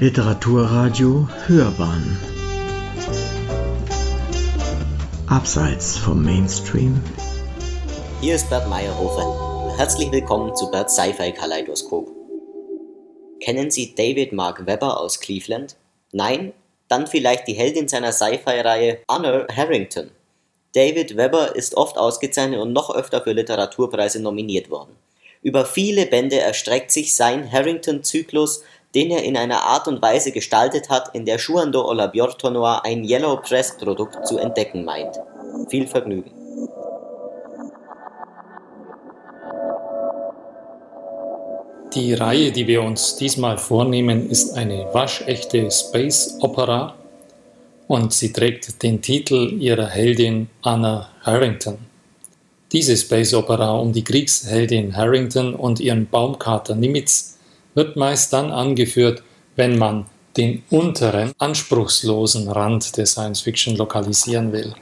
Literaturradio Hörbahn Abseits vom Mainstream Hier ist Bert Meyerhofen. Herzlich willkommen zu Bert's Sci-Fi Kaleidoskop. Kennen Sie David Mark Webber aus Cleveland? Nein? Dann vielleicht die Heldin seiner Sci-Fi-Reihe Anna Harrington. David Webber ist oft ausgezeichnet und noch öfter für Literaturpreise nominiert worden. Über viele Bände erstreckt sich sein Harrington-Zyklus, den er in einer Art und Weise gestaltet hat, in der Shuando Olabiortonoa ein Yellow Press-Produkt zu entdecken meint. Viel Vergnügen. Die Reihe, die wir uns diesmal vornehmen, ist eine waschechte Space Opera und sie trägt den Titel ihrer Heldin Anna Harrington. Diese Space Opera um die Kriegsheldin Harrington und ihren Baumkater Nimitz wird meist dann angeführt, wenn man den unteren, anspruchslosen Rand der Science Fiction lokalisieren will.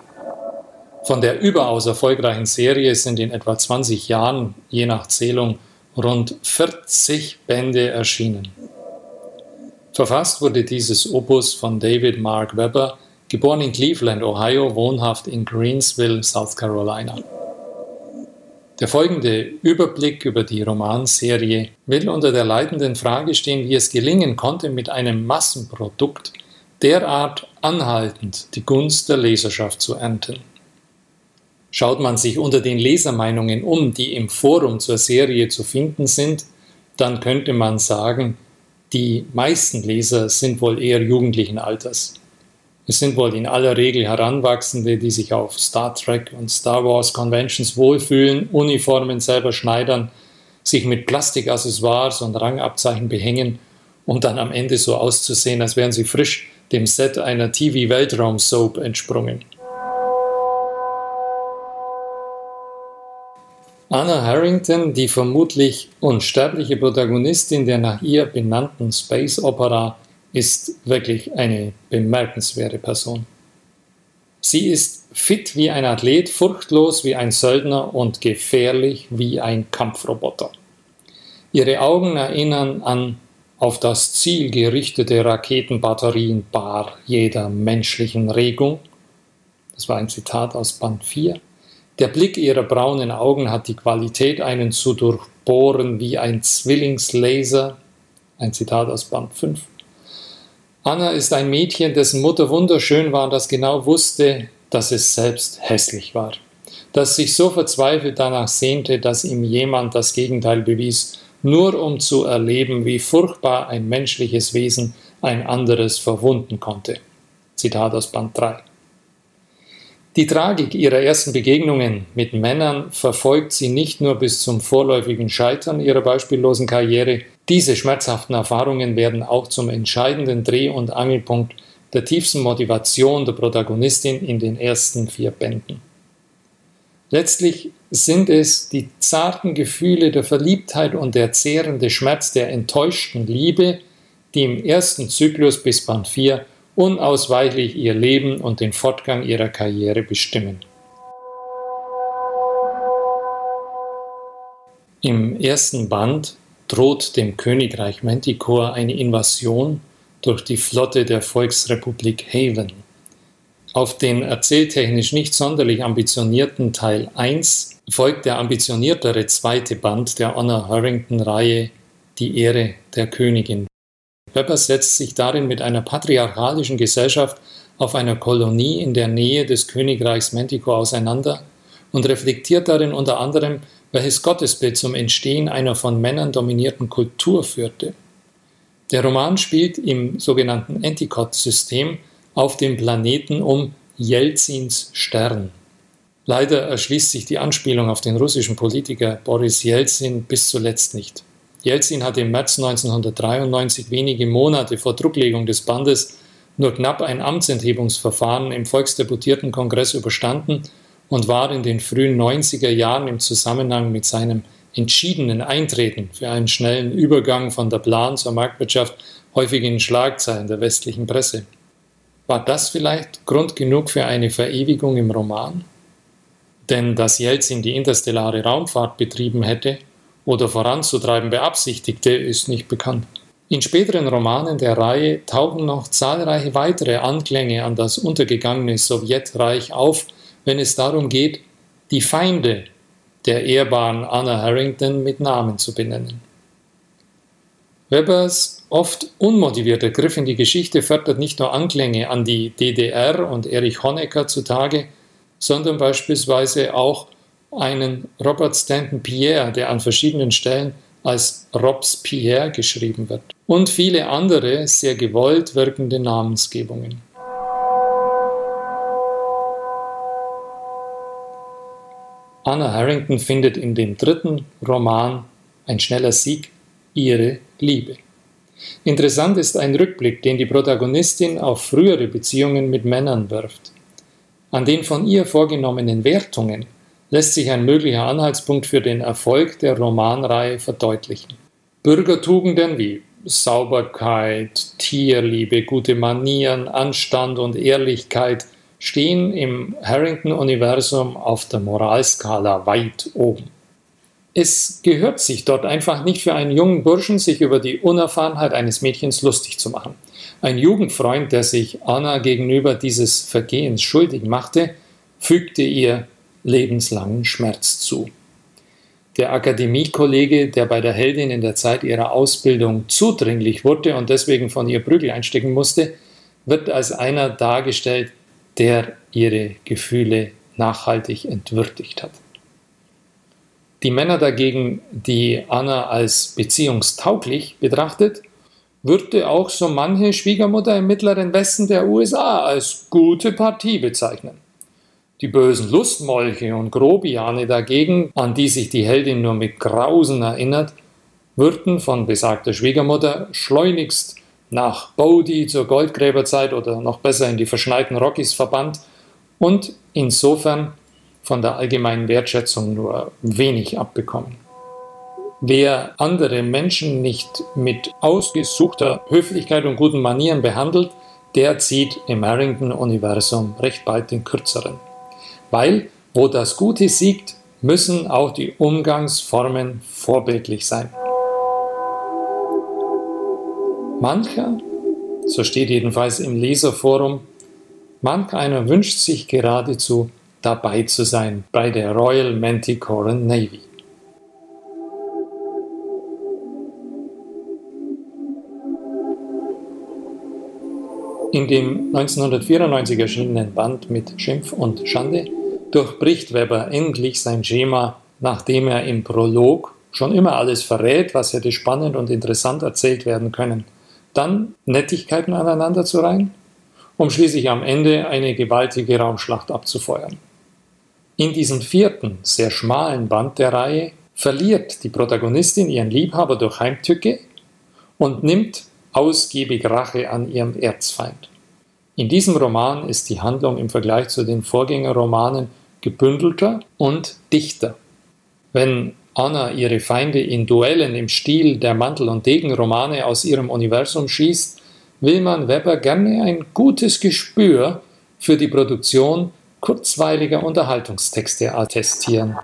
Von der überaus erfolgreichen Serie sind in etwa 20 Jahren, je nach Zählung, rund 40 Bände erschienen. Verfasst wurde dieses Opus von David Mark Webber, geboren in Cleveland, Ohio, wohnhaft in Greensville, South Carolina. Der folgende Überblick über die Romanserie will unter der leitenden Frage stehen, wie es gelingen konnte, mit einem Massenprodukt derart anhaltend die Gunst der Leserschaft zu ernten. Schaut man sich unter den Lesermeinungen um, die im Forum zur Serie zu finden sind, dann könnte man sagen, die meisten Leser sind wohl eher jugendlichen Alters. Es sind wohl in aller Regel Heranwachsende, die sich auf Star Trek und Star Wars Conventions wohlfühlen, Uniformen selber schneidern, sich mit Plastikaccessoires und Rangabzeichen behängen, um dann am Ende so auszusehen, als wären sie frisch dem Set einer TV-Weltraum-Soap entsprungen. Anna Harrington, die vermutlich unsterbliche Protagonistin der nach ihr benannten Space Opera, ist wirklich eine bemerkenswerte Person. Sie ist fit wie ein Athlet, furchtlos wie ein Söldner und gefährlich wie ein Kampfroboter. Ihre Augen erinnern an auf das Ziel gerichtete Raketenbatterien bar jeder menschlichen Regung. Das war ein Zitat aus Band 4. Der Blick ihrer braunen Augen hat die Qualität, einen zu durchbohren wie ein Zwillingslaser. Ein Zitat aus Band 5. Anna ist ein Mädchen, dessen Mutter wunderschön war und das genau wusste, dass es selbst hässlich war. Das sich so verzweifelt danach sehnte, dass ihm jemand das Gegenteil bewies, nur um zu erleben, wie furchtbar ein menschliches Wesen ein anderes verwunden konnte. Zitat aus Band 3. Die Tragik ihrer ersten Begegnungen mit Männern verfolgt sie nicht nur bis zum vorläufigen Scheitern ihrer beispiellosen Karriere, diese schmerzhaften Erfahrungen werden auch zum entscheidenden Dreh- und Angelpunkt der tiefsten Motivation der Protagonistin in den ersten vier Bänden. Letztlich sind es die zarten Gefühle der Verliebtheit und der zehrende Schmerz der enttäuschten Liebe, die im ersten Zyklus bis Band 4 unausweichlich ihr Leben und den Fortgang ihrer Karriere bestimmen. Im ersten Band droht dem Königreich Manticore eine Invasion durch die Flotte der Volksrepublik Haven. Auf den erzähltechnisch nicht sonderlich ambitionierten Teil 1 folgt der ambitioniertere zweite Band der Honor Harrington-Reihe Die Ehre der Königin. Webber setzt sich darin mit einer patriarchalischen Gesellschaft auf einer Kolonie in der Nähe des Königreichs Manticore auseinander und reflektiert darin unter anderem welches Gottesbild zum Entstehen einer von Männern dominierten Kultur führte. Der Roman spielt im sogenannten Anticott-System auf dem Planeten um Jelzins Stern. Leider erschließt sich die Anspielung auf den russischen Politiker Boris Jelzin bis zuletzt nicht. Jelzin hatte im März 1993, wenige Monate vor Drucklegung des Bandes, nur knapp ein Amtsenthebungsverfahren im Volksdeputierten Kongress überstanden und war in den frühen 90er Jahren im Zusammenhang mit seinem entschiedenen Eintreten für einen schnellen Übergang von der Plan zur Marktwirtschaft häufig in Schlagzeilen der westlichen Presse. War das vielleicht Grund genug für eine Verewigung im Roman? Denn dass Jelzin die interstellare Raumfahrt betrieben hätte oder voranzutreiben beabsichtigte, ist nicht bekannt. In späteren Romanen der Reihe tauchen noch zahlreiche weitere Anklänge an das untergegangene Sowjetreich auf, wenn es darum geht, die Feinde der ehrbaren Anna Harrington mit Namen zu benennen. Webers oft unmotivierter Griff in die Geschichte fördert nicht nur Anklänge an die DDR und Erich Honecker zutage, sondern beispielsweise auch einen Robert Stanton Pierre, der an verschiedenen Stellen als Robs Pierre geschrieben wird, und viele andere sehr gewollt wirkende Namensgebungen. Anna Harrington findet in dem dritten Roman Ein schneller Sieg ihre Liebe. Interessant ist ein Rückblick, den die Protagonistin auf frühere Beziehungen mit Männern wirft. An den von ihr vorgenommenen Wertungen lässt sich ein möglicher Anhaltspunkt für den Erfolg der Romanreihe verdeutlichen. Bürgertugenden wie Sauberkeit, Tierliebe, gute Manieren, Anstand und Ehrlichkeit stehen im Harrington-Universum auf der Moralskala weit oben. Es gehört sich dort einfach nicht für einen jungen Burschen, sich über die Unerfahrenheit eines Mädchens lustig zu machen. Ein Jugendfreund, der sich Anna gegenüber dieses Vergehens schuldig machte, fügte ihr lebenslangen Schmerz zu. Der Akademiekollege, der bei der Heldin in der Zeit ihrer Ausbildung zudringlich wurde und deswegen von ihr Prügel einstecken musste, wird als einer dargestellt, der ihre Gefühle nachhaltig entwürdigt hat. Die Männer dagegen, die Anna als beziehungstauglich betrachtet, würde auch so manche Schwiegermutter im mittleren Westen der USA als gute Partie bezeichnen. Die bösen Lustmolche und Grobiane dagegen, an die sich die Heldin nur mit Grausen erinnert, würden von besagter Schwiegermutter schleunigst nach Bodie zur Goldgräberzeit oder noch besser in die verschneiten Rockies verbannt und insofern von der allgemeinen Wertschätzung nur wenig abbekommen. Wer andere Menschen nicht mit ausgesuchter Höflichkeit und guten Manieren behandelt, der zieht im Harrington-Universum recht bald den kürzeren. Weil, wo das Gute siegt, müssen auch die Umgangsformen vorbildlich sein. Mancher, so steht jedenfalls im Leserforum, manch einer wünscht sich geradezu dabei zu sein bei der Royal Manticoran Navy. In dem 1994 erschienenen Band mit Schimpf und Schande durchbricht Weber endlich sein Schema, nachdem er im Prolog schon immer alles verrät, was hätte spannend und interessant erzählt werden können – dann Nettigkeiten aneinander zu reihen, um schließlich am Ende eine gewaltige Raumschlacht abzufeuern. In diesem vierten, sehr schmalen Band der Reihe verliert die Protagonistin ihren Liebhaber durch Heimtücke und nimmt ausgiebig Rache an ihrem Erzfeind. In diesem Roman ist die Handlung im Vergleich zu den Vorgängerromanen gebündelter und dichter. Wenn Anna ihre Feinde in Duellen im Stil der Mantel- und Degenromane aus ihrem Universum schießt, will man Weber gerne ein gutes Gespür für die Produktion kurzweiliger Unterhaltungstexte attestieren.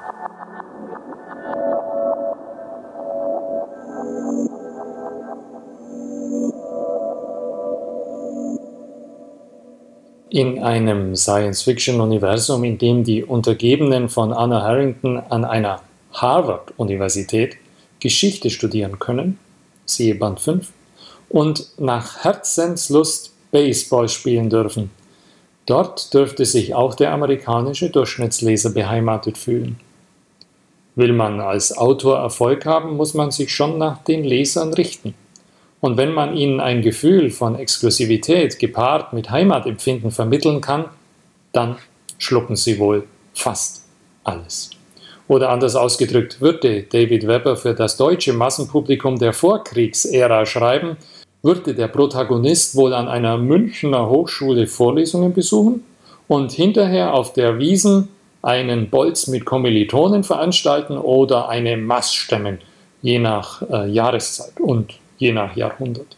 In einem Science-Fiction-Universum, in dem die Untergebenen von Anna Harrington an einer Harvard-Universität Geschichte studieren können, siehe Band 5, und nach Herzenslust Baseball spielen dürfen. Dort dürfte sich auch der amerikanische Durchschnittsleser beheimatet fühlen. Will man als Autor Erfolg haben, muss man sich schon nach den Lesern richten. Und wenn man ihnen ein Gefühl von Exklusivität gepaart mit Heimatempfinden vermitteln kann, dann schlucken sie wohl fast alles. Oder anders ausgedrückt, würde David Webber für das deutsche Massenpublikum der Vorkriegsära schreiben, würde der Protagonist wohl an einer Münchner Hochschule Vorlesungen besuchen und hinterher auf der Wiesen einen Bolz mit Kommilitonen veranstalten oder eine Mass stemmen, je nach äh, Jahreszeit und je nach Jahrhundert.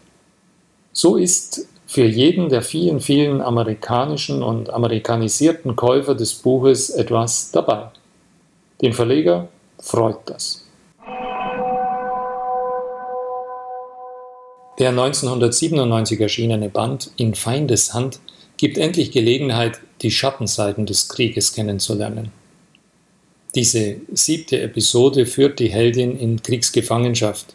So ist für jeden der vielen, vielen amerikanischen und amerikanisierten Käufer des Buches etwas dabei. Den Verleger freut das. Der 1997 erschienene Band In Feindeshand gibt endlich Gelegenheit, die Schattenseiten des Krieges kennenzulernen. Diese siebte Episode führt die Heldin in Kriegsgefangenschaft.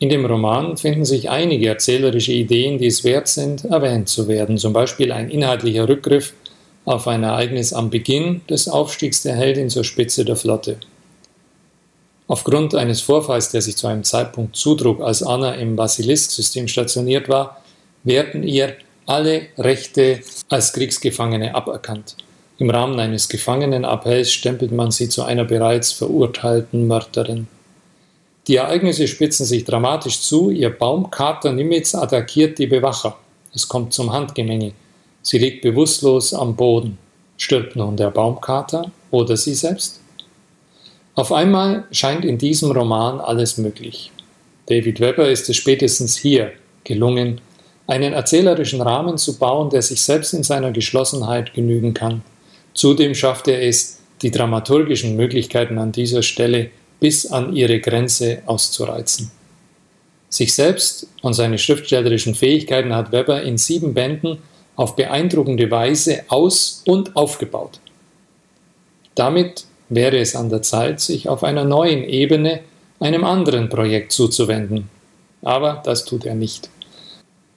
In dem Roman finden sich einige erzählerische Ideen, die es wert sind, erwähnt zu werden, zum Beispiel ein inhaltlicher Rückgriff auf ein Ereignis am Beginn des Aufstiegs der Heldin zur Spitze der Flotte. Aufgrund eines Vorfalls, der sich zu einem Zeitpunkt zutrug, als Anna im Basilisk-System stationiert war, werden ihr alle Rechte als Kriegsgefangene aberkannt. Im Rahmen eines Gefangenenappells stempelt man sie zu einer bereits verurteilten Mörderin. Die Ereignisse spitzen sich dramatisch zu. Ihr Baumkater Nimitz attackiert die Bewacher. Es kommt zum Handgemenge. Sie liegt bewusstlos am Boden. Stirbt nun der Baumkater oder sie selbst? Auf einmal scheint in diesem Roman alles möglich. David Webber ist es spätestens hier gelungen, einen erzählerischen Rahmen zu bauen, der sich selbst in seiner Geschlossenheit genügen kann. Zudem schafft er es, die dramaturgischen Möglichkeiten an dieser Stelle bis an ihre Grenze auszureizen. Sich selbst und seine schriftstellerischen Fähigkeiten hat Weber in sieben Bänden auf beeindruckende Weise aus- und aufgebaut. Damit wäre es an der Zeit, sich auf einer neuen Ebene einem anderen Projekt zuzuwenden. Aber das tut er nicht.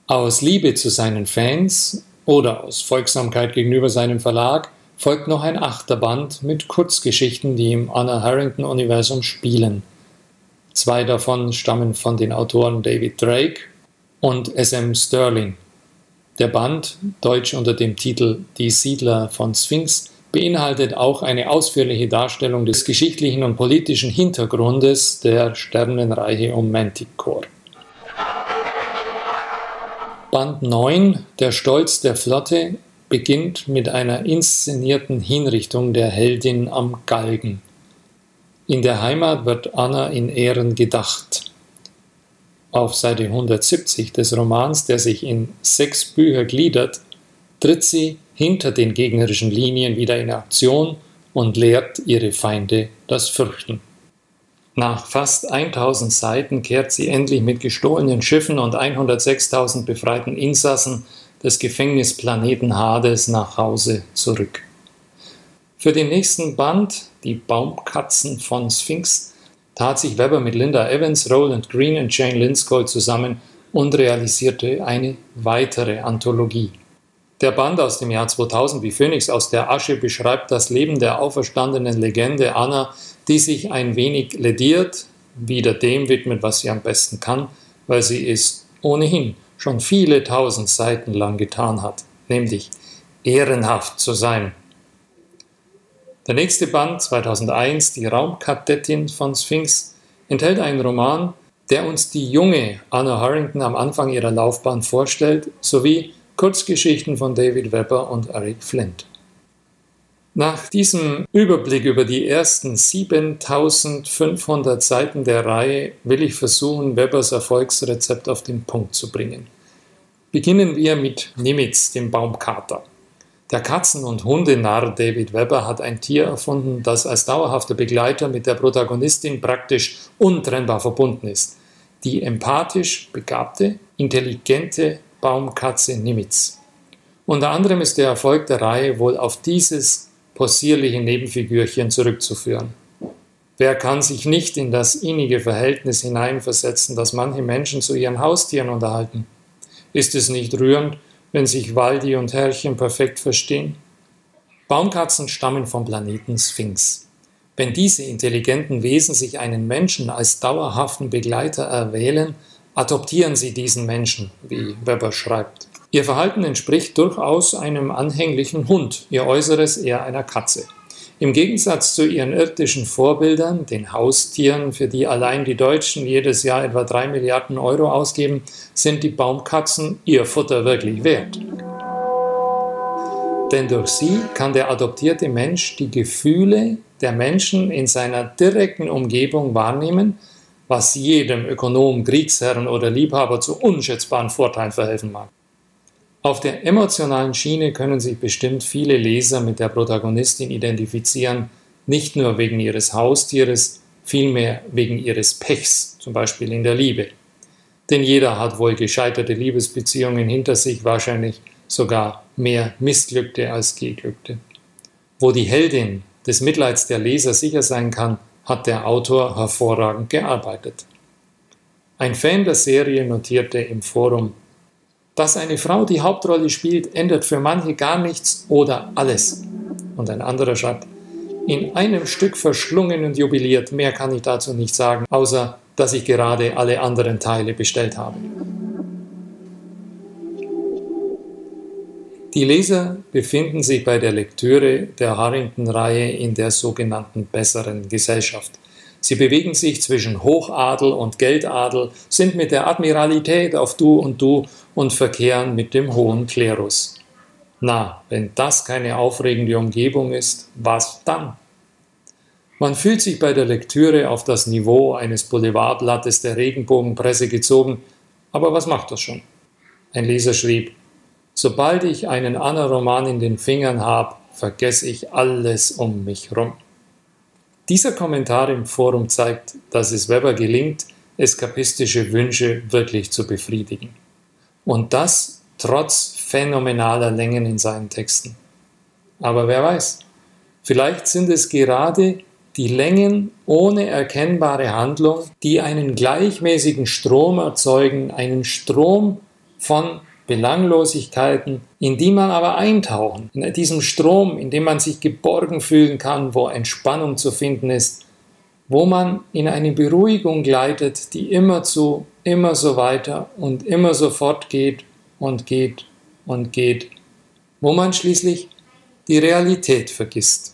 Aus Liebe zu seinen Fans oder aus Folgsamkeit gegenüber seinem Verlag folgt noch ein achter Band mit Kurzgeschichten, die im Anna Harrington-Universum spielen. Zwei davon stammen von den Autoren David Drake und S.M. Sterling. Der Band, deutsch unter dem Titel Die Siedler von Sphinx, beinhaltet auch eine ausführliche Darstellung des geschichtlichen und politischen Hintergrundes der Sternenreihe um Manticore. Band 9, Der Stolz der Flotte, beginnt mit einer inszenierten Hinrichtung der Heldin am Galgen. In der Heimat wird Anna in Ehren gedacht. Auf Seite 170 des Romans, der sich in sechs Bücher gliedert, tritt sie hinter den gegnerischen Linien wieder in Aktion und lehrt ihre Feinde das Fürchten. Nach fast 1000 Seiten kehrt sie endlich mit gestohlenen Schiffen und 106.000 befreiten Insassen des Gefängnisplaneten Hades nach Hause zurück. Für den nächsten Band, Die Baumkatzen von Sphinx, tat sich Weber mit Linda Evans, Roland Green und Jane Lindskold zusammen und realisierte eine weitere Anthologie. Der Band aus dem Jahr 2000 wie Phoenix aus der Asche beschreibt das Leben der auferstandenen Legende Anna, die sich ein wenig lediert, wieder dem widmet, was sie am besten kann, weil sie es ohnehin schon viele tausend Seiten lang getan hat, nämlich ehrenhaft zu sein. Der nächste Band, 2001, Die Raumkadettin von Sphinx, enthält einen Roman, der uns die junge Anna Harrington am Anfang ihrer Laufbahn vorstellt, sowie Kurzgeschichten von David Webber und Eric Flint. Nach diesem Überblick über die ersten 7500 Seiten der Reihe will ich versuchen, Webbers Erfolgsrezept auf den Punkt zu bringen. Beginnen wir mit Nimitz, dem Baumkater. Der Katzen- und Hundenarr David Webber hat ein Tier erfunden, das als dauerhafter Begleiter mit der Protagonistin praktisch untrennbar verbunden ist. Die empathisch begabte, intelligente Baumkatze Nimitz. Unter anderem ist der Erfolg der Reihe wohl auf dieses possierliche Nebenfigürchen zurückzuführen. Wer kann sich nicht in das innige Verhältnis hineinversetzen, das manche Menschen zu ihren Haustieren unterhalten? Ist es nicht rührend, wenn sich Waldi und Herrchen perfekt verstehen? Baumkatzen stammen vom Planeten Sphinx. Wenn diese intelligenten Wesen sich einen Menschen als dauerhaften Begleiter erwählen, adoptieren sie diesen Menschen, wie Weber schreibt. Ihr Verhalten entspricht durchaus einem anhänglichen Hund, ihr Äußeres eher einer Katze. Im Gegensatz zu ihren irdischen Vorbildern, den Haustieren, für die allein die Deutschen jedes Jahr etwa drei Milliarden Euro ausgeben, sind die Baumkatzen ihr Futter wirklich wert. Denn durch sie kann der adoptierte Mensch die Gefühle der Menschen in seiner direkten Umgebung wahrnehmen, was jedem Ökonom, Kriegsherrn oder Liebhaber zu unschätzbaren Vorteilen verhelfen mag. Auf der emotionalen Schiene können sich bestimmt viele Leser mit der Protagonistin identifizieren, nicht nur wegen ihres Haustieres, vielmehr wegen ihres Pechs, zum Beispiel in der Liebe. Denn jeder hat wohl gescheiterte Liebesbeziehungen hinter sich, wahrscheinlich sogar mehr Missglückte als Geglückte. Wo die Heldin des Mitleids der Leser sicher sein kann, hat der Autor hervorragend gearbeitet. Ein Fan der Serie notierte im Forum, dass eine Frau die Hauptrolle spielt, ändert für manche gar nichts oder alles. Und ein anderer schreibt, in einem Stück verschlungen und jubiliert, mehr kann ich dazu nicht sagen, außer dass ich gerade alle anderen Teile bestellt habe. Die Leser befinden sich bei der Lektüre der Harrington-Reihe in der sogenannten besseren Gesellschaft. Sie bewegen sich zwischen Hochadel und Geldadel, sind mit der Admiralität auf Du und Du und verkehren mit dem hohen Klerus. Na, wenn das keine aufregende Umgebung ist, was dann? Man fühlt sich bei der Lektüre auf das Niveau eines Boulevardblattes der Regenbogenpresse gezogen, aber was macht das schon? Ein Leser schrieb, sobald ich einen Anna-Roman in den Fingern habe, vergesse ich alles um mich rum. Dieser Kommentar im Forum zeigt, dass es Weber gelingt, eskapistische Wünsche wirklich zu befriedigen. Und das trotz phänomenaler Längen in seinen Texten. Aber wer weiß, vielleicht sind es gerade die Längen ohne erkennbare Handlung, die einen gleichmäßigen Strom erzeugen, einen Strom von Belanglosigkeiten, in die man aber eintauchen, in diesem Strom, in dem man sich geborgen fühlen kann, wo Entspannung zu finden ist, wo man in eine Beruhigung gleitet, die immerzu, immer so weiter und immer so fortgeht und geht und geht, wo man schließlich die Realität vergisst.